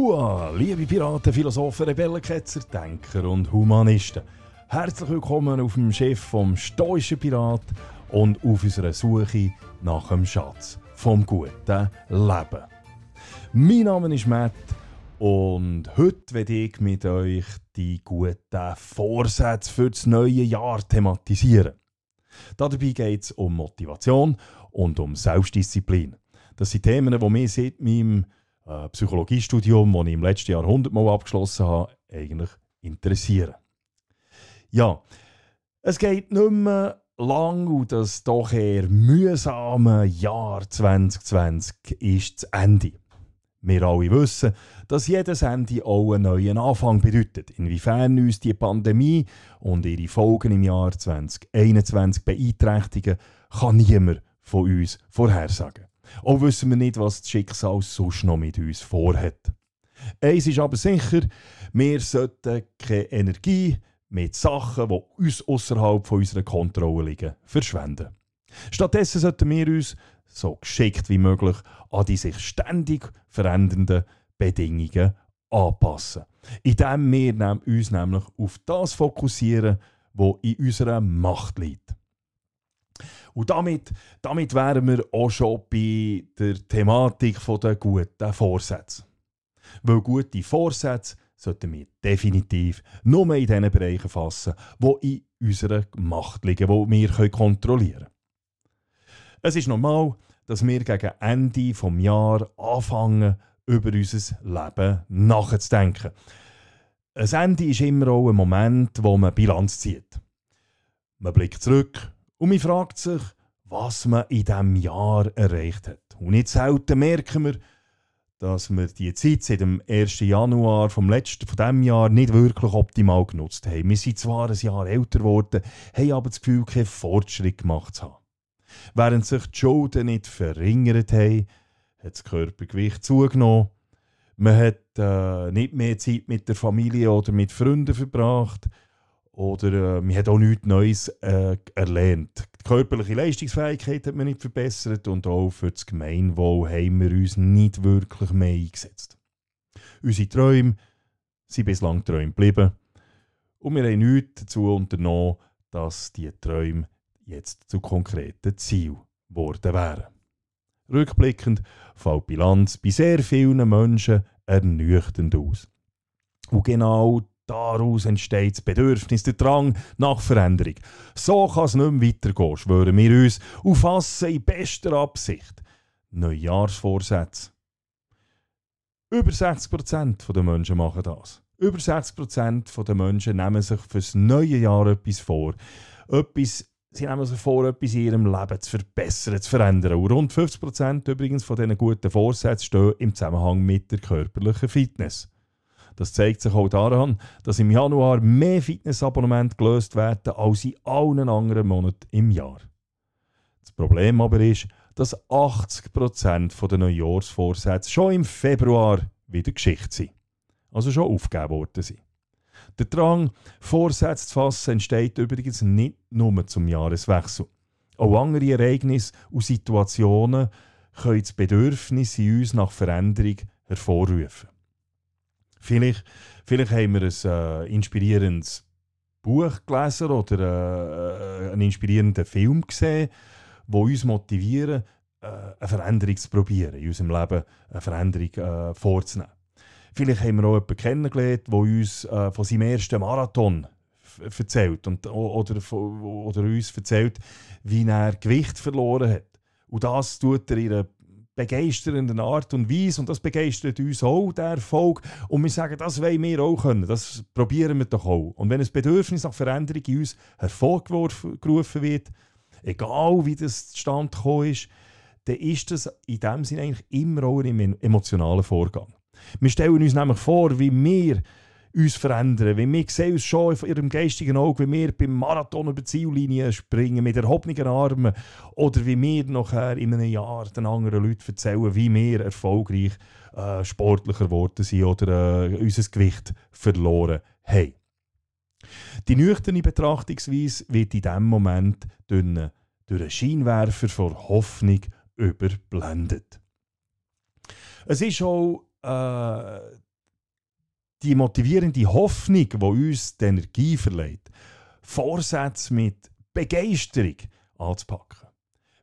Hua, liebe Piraten, Philosophen, Rebellenketzer, Denker und Humanisten. Herzlich willkommen auf dem Schiff vom stoischen Pirat und auf unserer Suche nach dem Schatz vom guten Leben. Mein Name ist Matt und heute werde ich mit euch die guten Vorsätze für das neue Jahr thematisieren. Dabei geht es um Motivation und um Selbstdisziplin. Das sind Themen, die mich seit meinem äh, Psychologiestudium, das ich im letzten Jahr 100 Mal abgeschlossen habe, eigentlich interessieren. Ja, es geht nicht mehr lang und das doch eher mühsame Jahr 2020 ist das Ende. Wir alle wissen, dass jedes Ende auch einen neuen Anfang bedeutet. Inwiefern uns die Pandemie und ihre Folgen im Jahr 2021 beeinträchtigen, kann niemand von uns vorhersagen. Auch wissen wir nicht, was das Schicksal sonst noch mit uns vorhat. Eins ist aber sicher, wir sollten keine Energie mit Sachen, die uns außerhalb unserer Kontrolle liegen, verschwenden. Stattdessen sollten wir uns so geschickt wie möglich an die sich ständig verändernden Bedingungen anpassen. Indem wir uns nämlich auf das fokussieren, was in unserer Macht liegt. Und damit, damit wären wir auch schon bei der Thematik der guten Vorsätze. Weil gute Vorsätze sollten wir definitiv nur in den Bereichen fassen, die in unserer Macht liegen, die wir kontrollieren können. Es ist normal, dass wir gegen Ende des Jahres anfangen, über unser Leben nachzudenken. Ein Ende ist immer auch ein Moment, wo man Bilanz zieht. Man blickt zurück und man fragt sich, was man in diesem Jahr erreicht hat. Und nicht selten merken wir, dass wir die Zeit seit dem 1. Januar vom letzten, von diesem Jahr nicht wirklich optimal genutzt haben. Wir sind zwar ein Jahr älter geworden, haben aber das Gefühl, keinen Fortschritt gemacht zu haben. Während sich die Schulden nicht verringert haben, hat das Körpergewicht zugenommen. Man hat äh, nicht mehr Zeit mit der Familie oder mit Freunden verbracht oder äh, man hat auch nichts Neues äh, erlernt. Die körperliche Leistungsfähigkeit hat man nicht verbessert und auch für das Gemeinwohl haben wir uns nicht wirklich mehr eingesetzt. Unsere Träume sind bislang Träume geblieben und wir haben nichts dazu unternommen, dass diese Träume jetzt zu konkreten Zielen geworden wären. Rückblickend fällt die Bilanz bei sehr vielen Menschen ernüchternd aus. Und genau Daraus entsteht das Bedürfnis, der Drang nach Veränderung. So kann es nicht mehr weitergehen, schwören wir uns und fassen in bester Absicht Neujahrsvorsätze. Über 60% der Menschen machen das. Über 60% der Menschen nehmen sich für das neue Jahr etwas vor. Etwas, sie nehmen sich vor, etwas in ihrem Leben zu verbessern, zu verändern. Und rund 50% übrigens von diesen guten Vorsätzen stehen im Zusammenhang mit der körperlichen Fitness. Das zeigt sich auch daran, dass im Januar mehr Fitnessabonnemente gelöst werden als in allen anderen Monaten im Jahr. Das Problem aber ist, dass 80% der Neujahrsvorsätze schon im Februar wieder Geschichte sind. Also schon aufgegeben worden sind. Der Drang, Vorsätze zu fassen, entsteht übrigens nicht nur zum Jahreswechsel. Auch andere Ereignisse und Situationen können das Bedürfnis in uns nach Veränderung hervorrufen. Vielleicht, vielleicht haben wir ein äh, inspirierendes Buch gelesen oder äh, äh einen inspirierenden Film gesehen, der uns motivieren, äh, eine Veränderung zu probieren, in unserem Leben eine Veränderung äh, vorzunehmen. Vielleicht haben wir auch jemanden kennengelernt, der uns äh, von seinem ersten Marathon erzählt und, oder, oder uns erzählt, wie er Gewicht verloren hat. Und das tut er in einer begeisternden Art und Weise und das begeistert uns auch, der Erfolg. Und wir sagen, das wollen wir auch können, das probieren wir doch auch. Und wenn ein Bedürfnis nach Veränderung in uns hervorgerufen wird, egal wie das zustande gekommen ist, dann ist das in dem Sinne eigentlich immer auch ein emotionaler Vorgang. Wir stellen uns nämlich vor, wie wir uns verändern. Wenn wir sehen uns schon in ihrem geistigen Auge, wie wir beim Marathon über die Ziellinie springen mit erhobenen Armen oder wie wir nachher in einem Jahr den anderen Leuten erzählen, wie wir erfolgreich äh, sportlicher geworden sind oder äh, unser Gewicht verloren haben. Die nüchterne Betrachtungsweise wird in diesem Moment durch einen, durch einen Scheinwerfer vor Hoffnung überblendet. Es ist auch äh, die motivierende Hoffnung, die uns die Energie verleiht, Vorsätze mit Begeisterung anzupacken.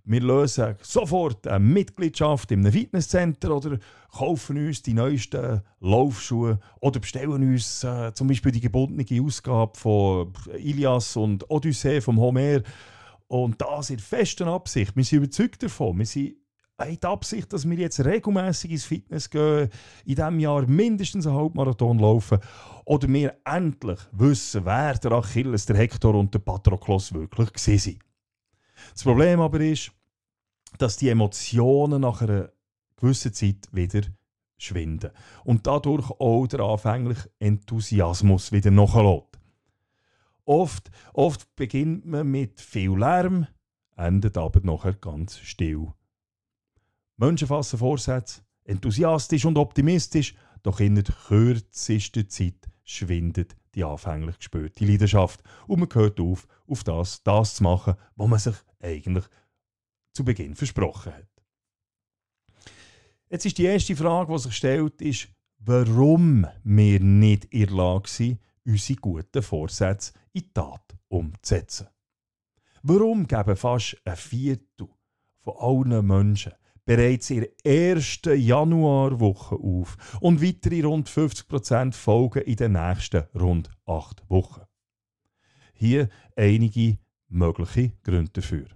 Wir lösen sofort eine Mitgliedschaft in einem Fitnesscenter oder kaufen uns die neuesten Laufschuhe oder bestellen uns äh, zum Beispiel die gebundene Ausgabe von Ilias und Odyssee vom Homer. Und das in fester Absicht. Wir sind überzeugt davon. Wir sind die Absicht, dass wir jetzt regelmäßig ins Fitness gehen, in diesem Jahr mindestens einen Halbmarathon laufen oder wir endlich wissen, wer der Achilles, der Hector und der Patroklos wirklich waren. Das Problem aber ist, dass die Emotionen nach einer gewissen Zeit wieder schwinden und dadurch auch der anfängliche Enthusiasmus wieder nachlässt. Oft, oft beginnt man mit viel Lärm, endet aber nachher ganz still Menschen fassen Vorsätze, enthusiastisch und optimistisch, doch in der kürzesten Zeit schwindet die anfänglich gespürte Leidenschaft und man hört auf, auf das, das zu machen, was man sich eigentlich zu Beginn versprochen hat. Jetzt ist die erste Frage, die sich stellt, ist, warum wir nicht in der Lage sind, unsere guten Vorsätze in Tat umzusetzen. Warum geben fast ein Viertel von allen Menschen bereits in der ersten Januarwoche auf und weitere rund 50% folgen in den nächsten rund 8 Wochen. Hier einige mögliche Gründe dafür.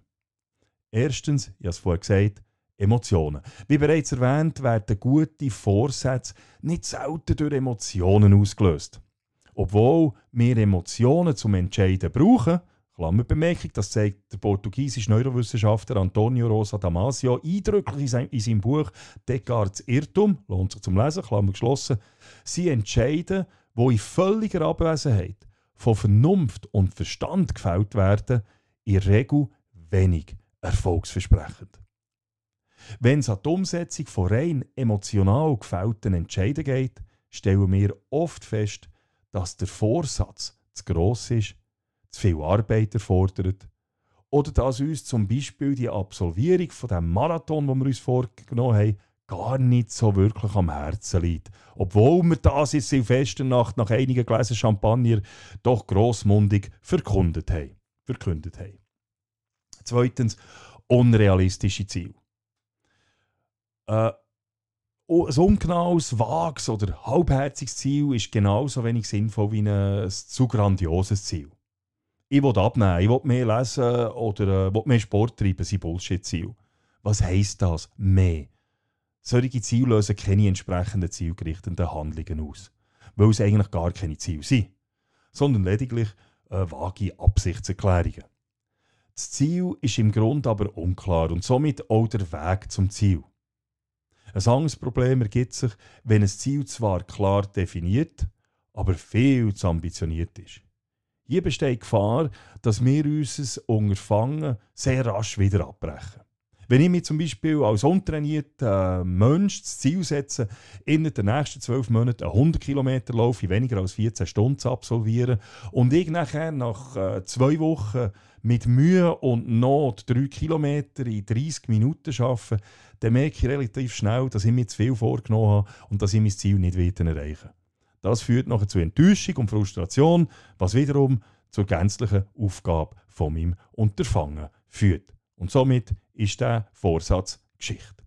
Erstens, ich habe es vorher gesagt, Emotionen. Wie bereits erwähnt, werden gute Vorsätze nicht selten durch Emotionen ausgelöst. Obwohl wir Emotionen zum Entscheiden brauchen, Klammerbemerkung, das zeigt der portugiesische Neurowissenschaftler Antonio Rosa Damasio eindrücklich in seinem Buch Descartes Irrtum, lohnt sich zum Lesen, Klammer geschlossen. Sie entscheiden, wo in völliger Abwesenheit von Vernunft und Verstand gefällt werden, in Regel wenig erfolgsversprechend. Wenn es an die Umsetzung von rein emotional gefällten Entscheiden geht, stellen wir oft fest, dass der Vorsatz zu gross ist zu viel Arbeit erfordert. Oder dass uns zum Beispiel die Absolvierung von dem Marathon, den wir uns vorgenommen haben, gar nicht so wirklich am Herzen liegt. Obwohl wir das in Silvesternacht nach einigen Gläsern Champagner doch grossmundig verkündet haben. Verkündet haben. Zweitens, unrealistische Ziele. Äh, ein ungenaues, vages oder halbherziges Ziel ist genauso wenig sinnvoll wie ein zu grandioses Ziel ich will abnehmen, ich will mehr lesen oder äh, will mehr Sport treiben, sind Bullshit-Ziel. Was heisst das? Mehr. Solche Ziele lösen keine entsprechenden zielgerichteten Handlungen aus, weil es eigentlich gar keine Ziele sind, sondern lediglich äh, vage Absichtserklärungen. Das Ziel ist im Grunde aber unklar und somit auch der Weg zum Ziel. Ein anderes Problem ergibt sich, wenn ein Ziel zwar klar definiert, aber viel zu ambitioniert ist. Hier besteht die Gefahr, dass wir unser Unterfangen sehr rasch wieder abbrechen. Wenn ich mir zum Beispiel als untrainierter Mensch das Ziel setze, innerhalb der nächsten zwölf Monate einen 100 Kilometer Lauf in weniger als 14 Stunden zu absolvieren und ich nachher nach äh, zwei Wochen mit Mühe und Not drei Kilometer in 30 Minuten schaffe, dann merke ich relativ schnell, dass ich mir zu viel vorgenommen habe und dass ich mein Ziel nicht erreichen das führt nachher zu Enttäuschung und Frustration, was wiederum zur gänzlichen Aufgabe von meinem Unterfangen führt. Und somit ist der Vorsatz Geschichte.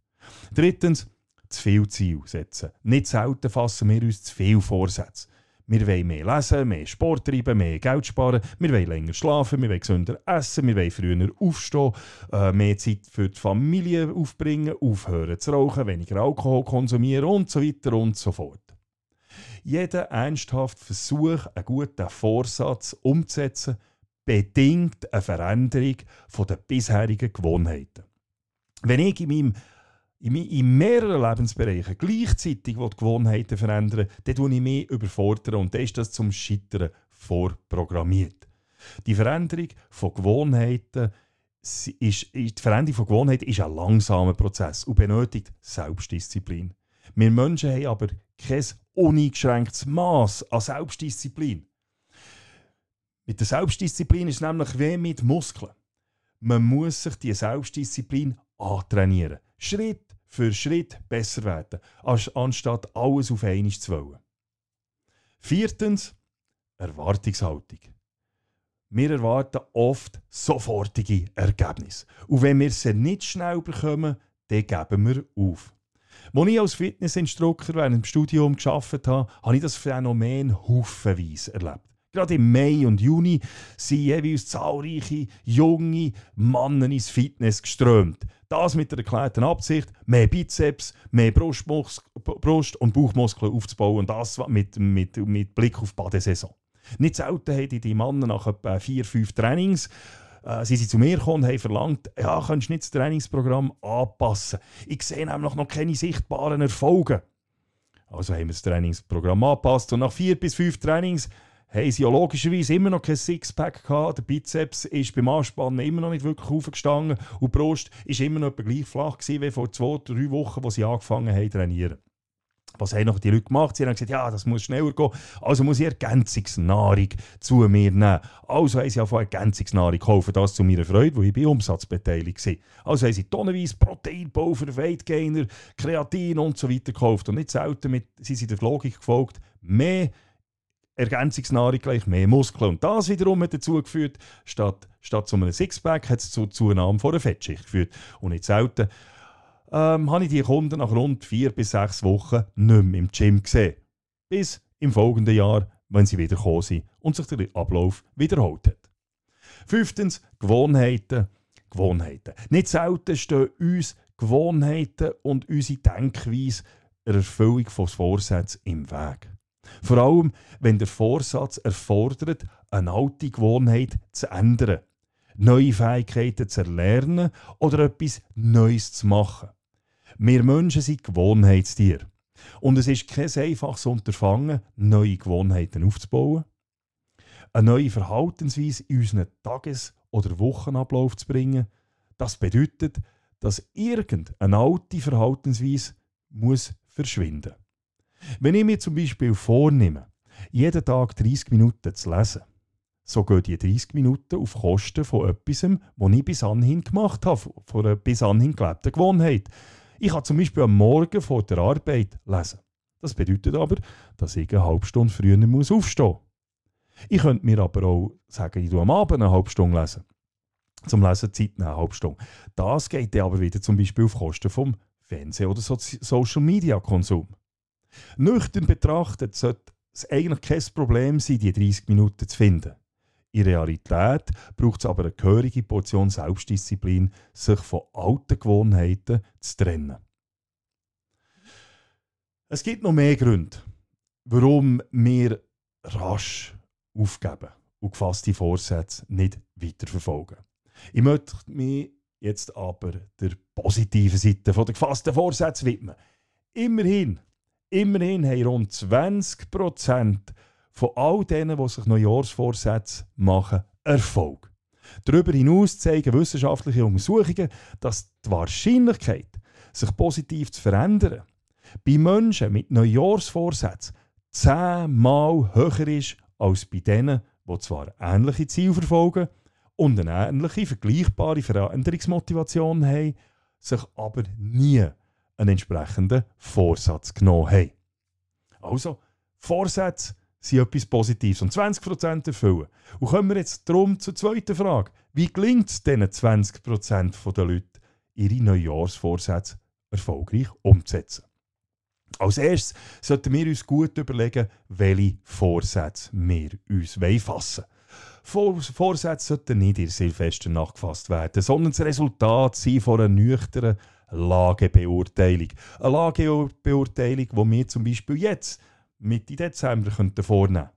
Drittens, zu viel Ziel setzen. Nicht selten fassen wir uns zu viel Vorsätze. Wir wollen mehr lesen, mehr Sport treiben, mehr Geld sparen, wir wollen länger schlafen, wir wollen gesünder essen, wir wollen früher aufstehen, äh, mehr Zeit für die Familie aufbringen, aufhören zu rauchen, weniger Alkohol konsumieren und so weiter und so fort. Jeder ernsthafte Versuch, einen guten Vorsatz umzusetzen, bedingt eine Veränderung der bisherigen Gewohnheiten. Wenn ich in, meinem, in mehreren Lebensbereichen gleichzeitig die Gewohnheiten verändern dann tue ich mich überfordern und dann ist das zum Scheitern vorprogrammiert. Die Veränderung von Gewohnheiten ist, die Veränderung von Gewohnheiten ist ein langsamer Prozess und benötigt Selbstdisziplin. Wir Menschen haben aber kein uneingeschränktes Maß an Selbstdisziplin. Mit der Selbstdisziplin ist es nämlich wie mit Muskeln. Man muss sich die Selbstdisziplin antrainieren. Schritt für Schritt besser werden, anstatt alles auf einmal zu wollen. Viertens, Erwartungshaltung. Wir erwarten oft sofortige Ergebnisse. Und wenn wir sie nicht schnell bekommen, dann geben wir auf. Als ich als Fitnessinstruktor während dem Studium gearbeitet habe, habe ich das Phänomen haufenweise erlebt. Gerade im Mai und Juni sind jeweils zahlreiche junge Männer ins Fitness geströmt. Das mit der erklärten Absicht, mehr Bizeps, mehr Brustmus Brust- und Bauchmuskeln aufzubauen und das mit, mit, mit Blick auf die Badesaison. Nicht selten haben die Männer nach etwa vier, fünf Trainings äh, sie sind zu mir gekommen und haben verlangt, ja, kannst du nicht das Trainingsprogramm anpassen? Ich sehe nämlich noch keine sichtbaren Erfolge. Also haben wir das Trainingsprogramm angepasst und nach vier bis fünf Trainings haben sie ja logischerweise immer noch kein Sixpack gehabt. Der Bizeps ist beim Anspannen immer noch nicht wirklich aufgestanden und die Brust ist immer noch gleich flach gewesen wie vor zwei, drei Wochen, wo sie angefangen haben zu trainieren. Was haben noch die Leute gemacht? Sie haben gesagt, ja, das muss schneller gehen. Also muss ich Ergänzungsnahrung zu mir nehmen. Also haben sie auch Ergänzungsnahrung gekauft, das zu meiner Freude, wo ich bei Umsatz beteiligt war. Also haben sie tonnenweise Proteinpulver, Weightgainer, Kreatin und so weiter gekauft. Und nicht selten mit, sie sind der Logik gefolgt, mehr Ergänzungsnahrung gleich mehr Muskeln. Und das wiederum hat dazu geführt, statt, statt zu einem Sixpack hat es zur Zunahme von einer Fettschicht geführt. Und nicht selten ähm, habe ich die Kunden nach rund vier bis sechs Wochen nicht mehr im Gym gesehen. Bis im folgenden Jahr, wenn sie wieder gekommen sind und sich der Ablauf wiederholt hat. Fünftens, Gewohnheiten. Gewohnheiten. Nicht selten stehen uns Gewohnheiten und unsere Denkweise der Erfüllung von Vorsätzen im Weg. Vor allem, wenn der Vorsatz erfordert, eine alte Gewohnheit zu ändern, neue Fähigkeiten zu erlernen oder etwas Neues zu machen. Wir Menschen sind Gewohnheitstiere. Und es ist kein einfaches Unterfangen, neue Gewohnheiten aufzubauen, eine neue Verhaltensweise in unseren Tages- oder Wochenablauf zu bringen. Das bedeutet, dass irgendeine alte Verhaltensweise muss verschwinden Wenn ich mir zum Beispiel vornehme, jeden Tag 30 Minuten zu lesen, so gehen die 30 Minuten auf Kosten von etwas, was ich bis anhin gemacht habe, von einer bis anhin gelebten Gewohnheit. Ich kann zum Beispiel am Morgen vor der Arbeit lesen. Das bedeutet aber, dass ich eine halbe Stunde früher muss aufstehen muss. Ich könnte mir aber auch sagen, ich lese am Abend eine halbe Stunde lesen. Zum Lesen Zeit eine halbe Stunde. Das geht dann aber wieder zum Beispiel auf Kosten vom Fernseh- oder so Social Media Konsum. Nüchtern betrachtet sollte es eigentlich kein Problem sein, die 30 Minuten zu finden. In Realität braucht es aber eine gehörige Portion Selbstdisziplin, sich von alten Gewohnheiten zu trennen. Es gibt noch mehr Gründe, warum wir rasch aufgeben und gefasste Vorsätze nicht weiterverfolgen. Ich möchte mich jetzt aber der positiven Seite der gefassten Vorsätze widmen. Immerhin, immerhin haben rund 20 Prozent von all denen, die sich Neujahrsvorsätze machen, Erfolg. Darüber hinaus zeigen wissenschaftliche Untersuchungen, dass die Wahrscheinlichkeit, sich positiv zu verändern, bei Menschen mit Neujahrsvorsätzen zehnmal höher ist als bei denen, die zwar ähnliche Ziele verfolgen und eine ähnliche, vergleichbare Veränderungsmotivation haben, sich aber nie einen entsprechenden Vorsatz genommen haben. Also, Vorsätze sind etwas Positives und 20% erfüllen. Und kommen wir jetzt darum zur zweiten Frage. Wie gelingt es diesen 20% der Leute, ihre Neujahrsvorsätze erfolgreich umzusetzen? Als erstes sollten wir uns gut überlegen, welche Vorsätze wir uns fassen wollen. Vorsätze sollten nicht in Silvester nachgefasst werden, sondern das Resultat sein von einer nüchternen Lagebeurteilung. Eine Lagebeurteilung, die wir zum Beispiel jetzt Mitte Dezember vornehmen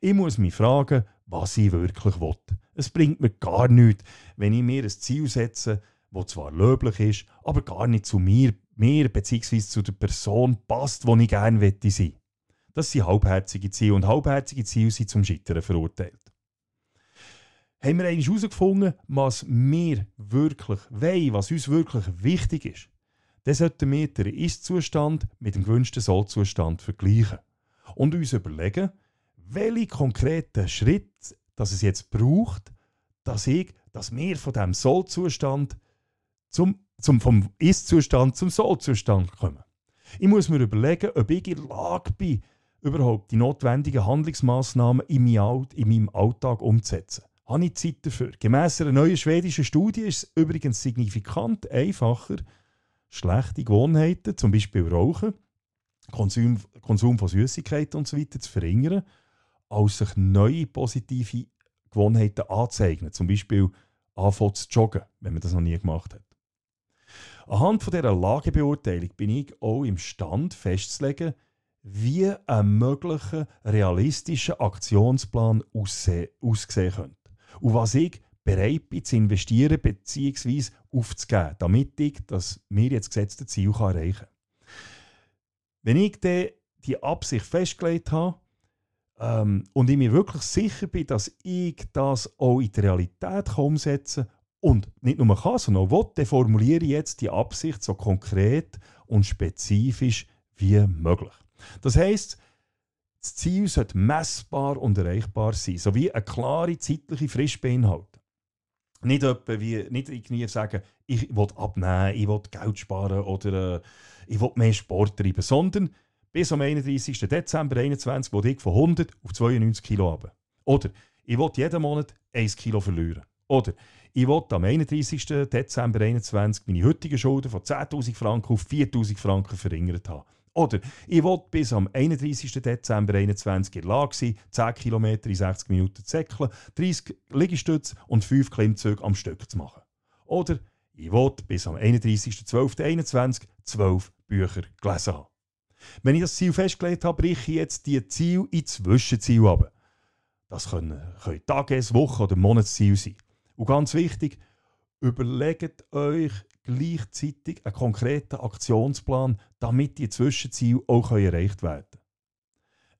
Ich muss mich fragen, was ich wirklich will. Es bringt mir gar nichts, wenn ich mir ein Ziel setze, das zwar löblich ist, aber gar nicht zu mir, mir bzw. zu der Person passt, die ich gerne sein möchte. Das sind halbherzige Ziele und halbherzige Ziele sind zum Scheitern verurteilt. Haben wir herausgefunden, was wir wirklich wollen, was uns wirklich wichtig ist? Dann sollten wir den Ist-Zustand mit dem gewünschten Soll-Zustand vergleichen und uns überlegen, welche konkreten Schritte dass es jetzt braucht, dass ich, dass wir von diesem Soll-Zustand zum zum, vom Ist-Zustand zum Soll-Zustand kommen. Ich muss mir überlegen, ob ich in der Lage bin, überhaupt die notwendigen Handlungsmaßnahmen in meinem Alltag umzusetzen. Habe ich Zeit dafür? Gemäss einer neuen schwedischen Studie ist es übrigens signifikant einfacher, schlechte Gewohnheiten, zum Beispiel Rauchen, Konsum, Konsum von Süßigkeiten usw. So zu verringern, als sich neue positive Gewohnheiten anzueignen. Zum Beispiel anfangen zu joggen, wenn man das noch nie gemacht hat. Anhand von dieser Lagebeurteilung bin ich auch imstande festzulegen, wie ein möglicher realistischer Aktionsplan aussehen könnte. Und was ich bereit bin zu investieren bzw. aufzugeben, damit ich das mir jetzt gesetzte Ziel erreichen kann. Wenn ich dann die Absicht festgelegt habe ähm, und ich mir wirklich sicher bin, dass ich das auch in die Realität umsetzen kann und nicht nur kann, sondern auch will, dann formuliere ich jetzt die Absicht so konkret und spezifisch wie möglich. Das heisst, das Ziel sollte messbar und erreichbar sein, sowie eine klare zeitliche Frist beinhalten. Nicht, etwa wie, nicht irgendwie sagen, ich will abnehmen, ich will Geld sparen oder äh, ich will mehr Sport treiben, sondern bis am 31. Dezember 2021 will ich von 100 auf 92 Kilo runter. Oder ich will jeden Monat 1 Kilo verlieren. Oder ich will am 31. Dezember 2021 meine heutigen Schulden von 10.000 Franken auf 4.000 Franken verringert haben. Oder ich will bis am 31. Dezember 2021 in Lage sein, 10 km in 60 Minuten zu säckeln, 30 Liegestütze und 5 Klimmzüge am Stück zu machen. Oder ich will bis am 31.12.2021 12 Bücher gelesen haben. Wenn ich das Ziel festgelegt habe, breche ich jetzt die Ziel in Zwischenziel ab. Das können, können Tages-, Wochen- oder Monatsziele sein. Und ganz wichtig, überlegt euch gleichzeitig einen konkreten Aktionsplan, damit die Zwischenziele auch erreicht werden können.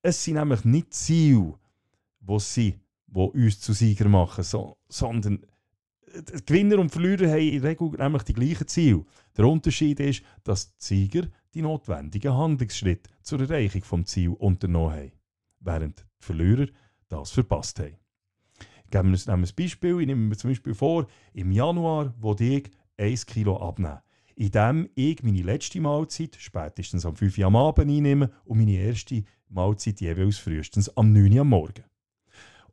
Es sind nämlich nicht Ziele, die, sie, die uns zu Sieger machen, so, sondern Gewinner und Verlierer haben in der Regel nämlich die gleichen Ziele. Der Unterschied ist, dass die Sieger die notwendigen Handlungsschritte zur Erreichung des Ziels unternommen haben, während die Verlierer das verpasst haben. Geben wir uns ein Beispiel. Ich nehme mir zum Beispiel vor, im Januar, wo ich 1 Kilo abnehmen. Indem ich meine letzte Mahlzeit spätestens am 5 Uhr am Abend einnehme und meine erste Mahlzeit jeweils frühestens am 9 Uhr am Morgen.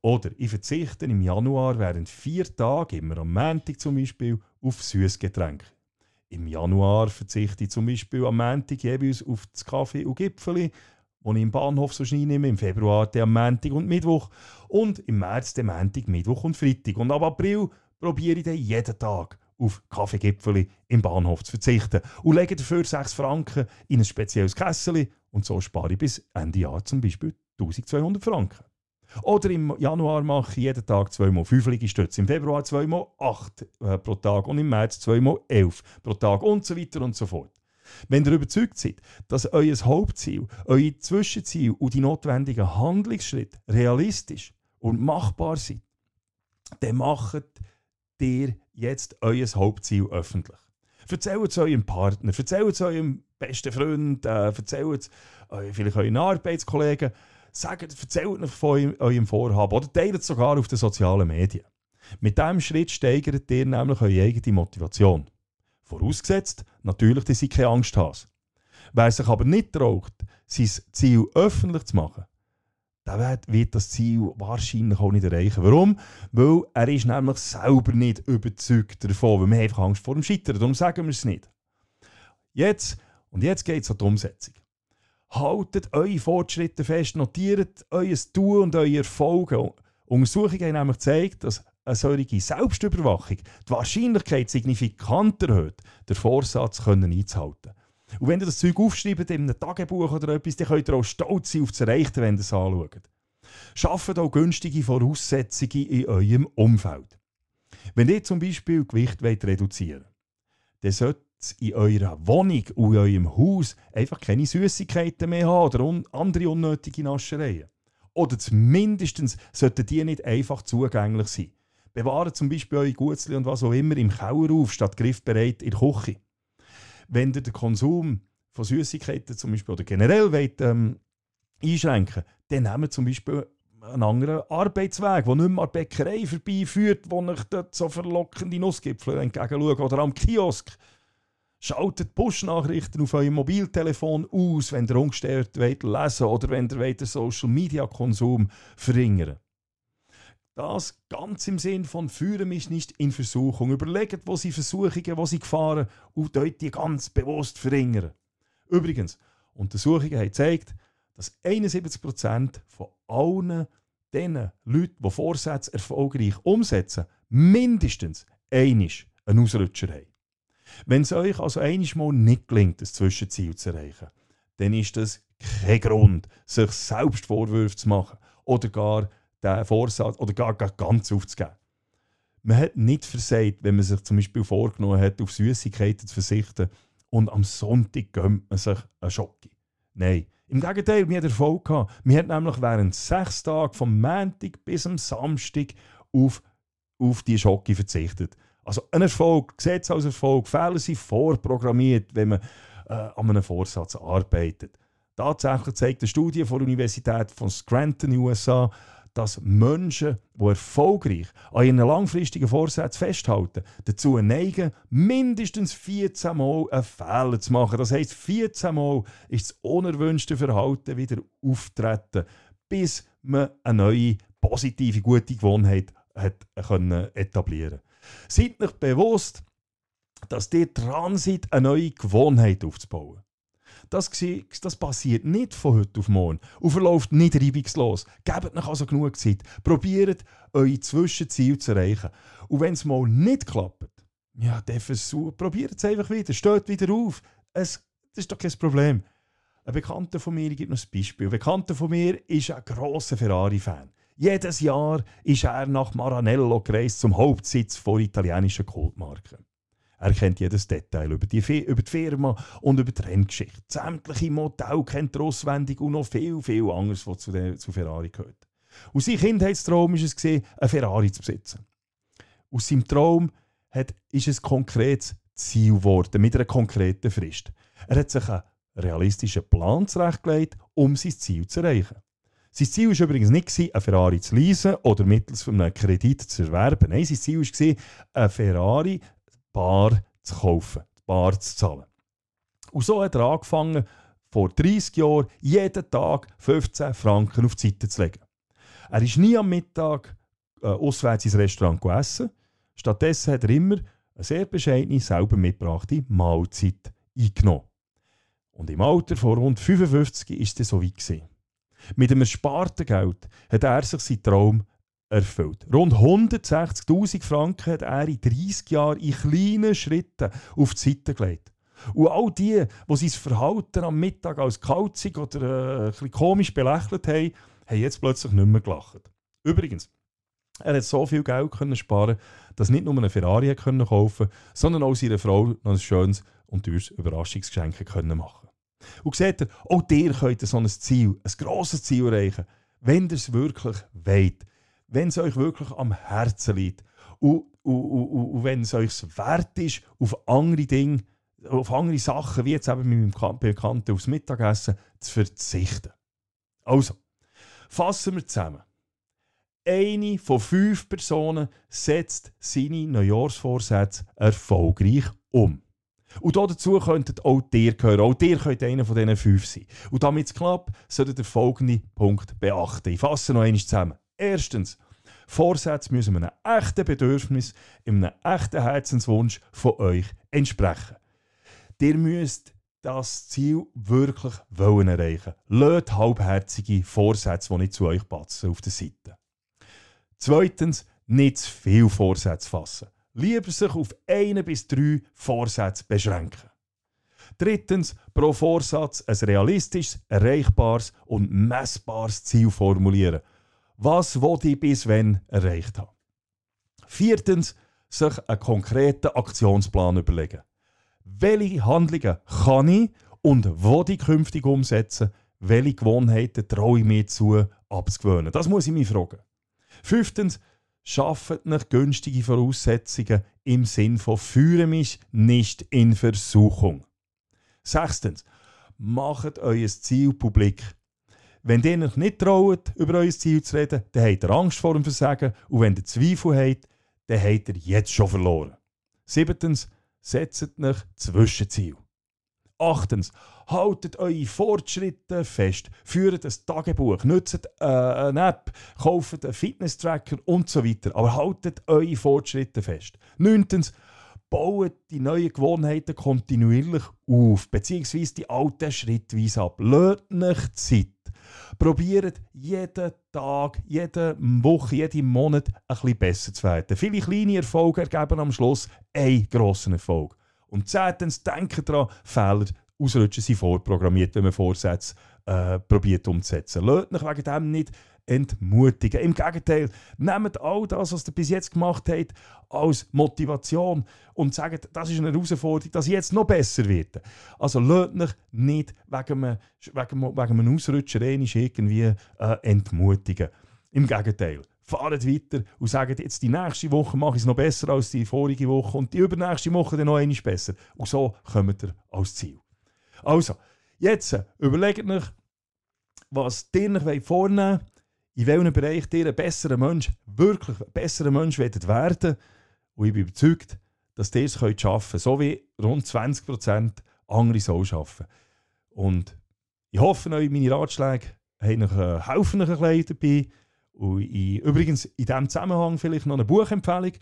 Oder ich verzichte im Januar während vier Tagen, immer am Montag zum Beispiel, auf Süßgetränke. Im Januar verzichte ich zum Beispiel am Montag jeweils auf das Kaffee und Gipfeli, wo ich im Bahnhof so nehme, im Februar dann am Montag und Mittwoch und im März den Montag, Mittwoch und Freitag. Und ab April probiere ich dann jeden Tag auf Kaffeegipfeli im Bahnhof zu verzichten und lege dafür 6 Franken in ein spezielles Kessel und so spare ich bis Ende Jahr zum Beispiel 1200 Franken. Oder im Januar mache ich jeden Tag 2x5 Liegestütze, im Februar 2x8 äh, pro Tag und im März 2x11 pro Tag und so weiter und so fort. Wenn ihr überzeugt seid, dass euer Hauptziel, euer Zwischenziel und die notwendigen Handlungsschritte realistisch und machbar sind, dann macht ihr jetzt euer Hauptziel öffentlich. Erzählt es eurem Partner, erzählt es eurem besten Freund, äh, erzählt es äh, vielleicht euren Arbeitskollegen, sagt, erzählt euch von eurem Vorhaben oder teilt es sogar auf den sozialen Medien. Mit diesem Schritt steigert ihr nämlich eure eigene Motivation. Vorausgesetzt, natürlich, dass ihr keine Angst habt. Wer sich aber nicht traut, sein Ziel öffentlich zu machen, der wird das Ziel wahrscheinlich auch nicht erreichen. Warum? Weil er ist nämlich selber nicht überzeugt davon, weil wir einfach Angst vor dem Scheitern. Darum sagen wir es nicht. Jetzt, und jetzt geht es an die Umsetzung. Haltet eure Fortschritte fest, notiert euer Tun und eure Erfolge. Untersuchungen haben nämlich gezeigt, dass eine solche Selbstüberwachung die Wahrscheinlichkeit signifikant erhöht, den Vorsatz können einzuhalten. Und wenn ihr das Zeug aufschreibt in einem Tagebuch oder etwas, dann könnt ihr auch stolz sein auf das Erreichte, wenn ihr es anschaut. Schafft auch günstige Voraussetzungen in eurem Umfeld. Wenn ihr zum Beispiel Gewicht wollt reduzieren wollt, dann sollte es in eurer Wohnung und in eurem Haus einfach keine Süßigkeiten mehr haben oder un andere unnötige Naschereien. Oder zumindest sollten die nicht einfach zugänglich sein. Bewahrt zum Beispiel eure Gutzli und was auch immer im Keller auf, statt griffbereit in der Küche. Wenn ihr den Konsum von Süßigkeiten zum Beispiel oder generell wollt, ähm, einschränken dann nehmt zum Beispiel einen anderen Arbeitsweg, der nicht mehr an Bäckerei vorbeiführt, wo euch dort so verlockende Nussgipfel entgegenschauen oder am Kiosk. Schaltet Push-Nachrichten auf eurem Mobiltelefon aus, wenn ihr ungestört wollt lesen oder wenn ihr den Social-Media-Konsum verringern Das ganz im Sinn von «Führen mich nicht in Versuchung». Überlegt, wo sie Versuchungen, wo sie Gefahren und dort die ganz bewusst verringern. Übrigens, Untersuchungen haben gezeigt, dass 71% von allen diesen Leuten, die Vorsätze erfolgreich umsetzen, mindestens einisch einen Ausrutscher haben. Wenn es euch also einmal nicht gelingt, das Zwischenziel zu erreichen, dann ist das kein Grund, sich selbst Vorwürfe zu machen oder gar den Vorsatz oder gar, gar ganz aufzugeben. Man hat nicht versagt, wenn man sich zum Beispiel vorgenommen hat, auf Süßigkeiten zu verzichten und am Sonntag gönnt man sich einen Schocke. Nein, im Gegenteil, wir hatten Erfolg. Gehabt. Wir haben nämlich während sechs Tagen, vom Montag bis am Samstag, auf, auf die Schocke verzichtet. Also ein Erfolg, Gesetz als Erfolg, Fehler sind vorprogrammiert, wenn man äh, an einem Vorsatz arbeitet. Tatsächlich zeigt eine Studie von der Universität von Scranton, USA, dass Menschen, die erfolgreich an ihren langfristigen Vorsätzen festhalten, dazu neigen, mindestens 14 Mal einen Fehler zu machen. Das heisst, 14 Mal ist das unerwünschte Verhalten wieder auftreten, bis man eine neue, positive, gute Gewohnheit hat können etablieren Seid euch bewusst, dass ihr dran seid, eine neue Gewohnheit aufzubauen. Das, das passiert nicht von heute auf morgen und verläuft nicht reibungslos. Gebt euch also genug Zeit. Probiert, eure Zwischenziele zu erreichen. Und wenn es mal nicht klappt, ja, dann versucht, probiert es einfach wieder. Steht wieder auf. Es, das ist doch kein Problem. Ein Bekannter von mir gibt noch ein Beispiel. Ein Bekannter von mir ist ein grosser Ferrari-Fan. Jedes Jahr ist er nach Maranello gereist, zum Hauptsitz der italienischen Kultmarke. Er kennt jedes Detail über die, über die Firma und über die Renngeschichte. Sämtliche Modelle kennt er auswendig und noch viel, viel anderes, was zu, der, zu Ferrari gehört. Und sein Kindheitstraum war es, gewesen, eine Ferrari zu besitzen. Aus seinem Traum hat, ist es konkretes Ziel geworden, mit einer konkreten Frist. Er hat sich einen realistischen Plan zurechtgelegt, um sein Ziel zu erreichen. Sein Ziel war übrigens nicht, eine Ferrari zu leasen oder mittels einem Kredit zu erwerben. Nein, sein Ziel war, eine Ferrari bar zu kaufen, bar zu zahlen. Und so hat er angefangen, vor 30 Jahren jeden Tag 15 Franken auf die Seite zu legen. Er ist nie am Mittag äh, auswärts ins Restaurant gegessen. Stattdessen hat er immer eine sehr bescheidene, selber mitgebrachte Mahlzeit eingenommen. Und im Alter von rund 55 ist es so weit gewesen. Mit dem ersparten Geld hat er sich seinen Traum erfüllt. Rund 160.000 Franken hat er in 30 Jahren in kleinen Schritten auf die Seite gelegt. Und all die, die sein Verhalten am Mittag als kauzig oder äh, ein komisch belächelt haben, haben jetzt plötzlich nicht mehr gelacht. Übrigens, er hat so viel Geld können sparen, dass nicht nur eine Ferrari können kaufen sondern auch seiner Frau noch ein schönes und teures Überraschungsgeschenk können machen Und seht ihr, auch ihr könnt so ein Ziel, ein grosses Ziel erreichen, wenn ihr es wirklich wollt wenn es euch wirklich am Herzen liegt und, und, und, wenn es euch wert ist, auf andere Dinge, auf andere Sachen, wie jetzt eben mit meinem Bekannten aufs Mittagessen, zu verzichten. Also, fassen wir zusammen. Eine von fünf Personen setzt seine Neujahrsvorsätze erfolgreich um. Und dazu könntet auch dir gehören. Auch dir könnt einer von diesen fünf sein. Und damit es klappt, solltet ihr folgende Punkt beachten. Ich fasse noch einmal zusammen. Erstens, Vorsätze müssen einem echten Bedürfnis, einem echten Herzenswunsch von euch entsprechen. Ihr müsst das Ziel wirklich wollen erreichen. Löt halbherzige Vorsätze, die nicht zu euch passen, auf der Seite. Zweitens, nicht zu viel Vorsätze fassen. Lieber sich auf eine bis drei Vorsätze beschränken. Drittens, pro Vorsatz ein realistisches, erreichbares und messbares Ziel formulieren – was ich bis wann erreicht haben. Viertens, sich einen konkreten Aktionsplan überlegen. Welche Handlungen kann ich und wo ich künftig umsetzen? Welche Gewohnheiten traue ich mir zu, abzugewöhnen? Das muss ich mich fragen. Fünftens, schafft nicht günstige Voraussetzungen im Sinn von führe mich nicht in Versuchung. Sechstens, macht euer Ziel publik. Wenn ihr euch nicht traut, über euer Ziel zu reden, dann habt ihr Angst vor dem Versagen. Und wenn ihr Zweifel habt, dann habt ihr jetzt schon verloren. Siebtens, setzt euch Zwischenziel. Achtens, haltet eure Fortschritte fest, führt ein Tagebuch, nutzt äh, eine App, kauft einen Fitness-Tracker und so weiter. Aber haltet eure Fortschritte fest. Neuntens, baut die neuen Gewohnheiten kontinuierlich auf, beziehungsweise die alten schrittweise ab. Lasst euch Zeit. Probiert jeden Tag, jede Woche, jeden Monat bisschen besser zu werden. Viele kleine Erfolge ergeben am Schluss einen grossen Erfolg. Und zehntens, denkt daran, Fehler, Ausrutschen sind vorprogrammiert, wenn man Vorsätze äh, probiert umzusetzen. Lasst euch wegen dem nicht entmutigen. Im Gegenteil, nehmt all das, was ihr bis jetzt gemacht habt, als Motivation und sagt, das ist eine Herausforderung, dass ich jetzt noch besser werde. Also lasst euch nicht wegen einem, wegen, wegen einem Ausrutscher irgendwie äh, entmutigen. Im Gegenteil, fahrt weiter und sagt, jetzt die nächste Woche mache ich es noch besser als die vorige Woche und die übernächste Woche dann noch einmal besser. Und so kommt ihr als Ziel. Also, jetzt äh, überlegt euch, was ihr vornehmen wollt, in welchem Bereich ihr ein besserer Mensch, wirklich ein besserer Mensch werden. Und ich bin überzeugt, dass ihr es schaffen könnt, so wie rund 20% andere so schaffen. Und ich hoffe, euch meine Ratschläge haben euch, äh, helfen euch ein bisschen dabei. Und ich, übrigens in diesem Zusammenhang vielleicht noch eine Buchempfehlung.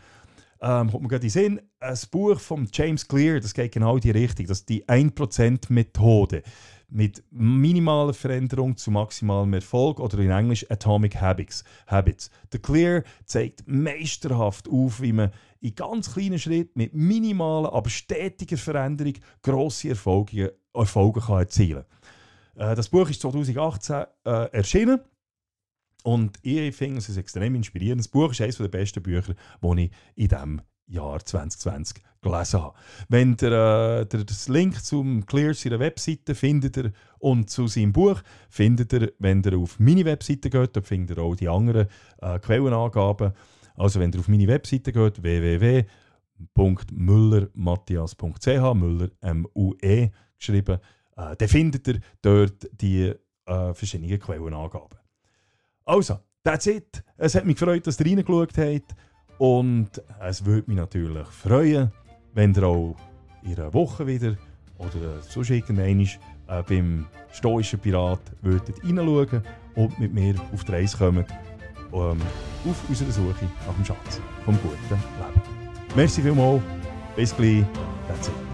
Ähm, kommt mir gerade in Sinn. Ein Buch von James Clear, das geht genau in die Richtung. Das ist die 1%-Methode mit minimaler Veränderung zu maximalem Erfolg oder in Englisch Atomic Habits. Habits. Der Clear zeigt meisterhaft auf, wie man in ganz kleinen Schritten mit minimaler, aber stetiger Veränderung grosse Erfolge, Erfolge kann erzielen kann. Äh, das Buch ist 2018 äh, erschienen. Und ich finde es ein extrem inspirierendes Buch. Es ist eines der besten Bücher, die ich in diesem Jahr 2020 gelesen habe. Wenn ihr äh, das Link zum Clear seiner Webseite findet ihr und zu seinem Buch findet ihr, wenn ihr auf meine Webseite geht, dann findet ihr auch die anderen äh, Quellenangaben. Also wenn ihr auf meine Webseite geht, www.müllermatthias.ch, Müller M-U-E geschrieben, äh, dann findet ihr dort die äh, verschiedenen Quellenangaben. Also, that's it. Es hat mich gefreut, dass ihr reingeschaut habt. Und es würde mich natürlich freuen, wenn ihr auch in einer Woche wieder oder sonst irgendwann äh, beim stoischen Pirat würdet reinschauen und mit mir auf die Reise kommen ähm, auf unserer Suche nach dem Schatz vom guten Leben. Merci vielmals, bis gleich, that's it.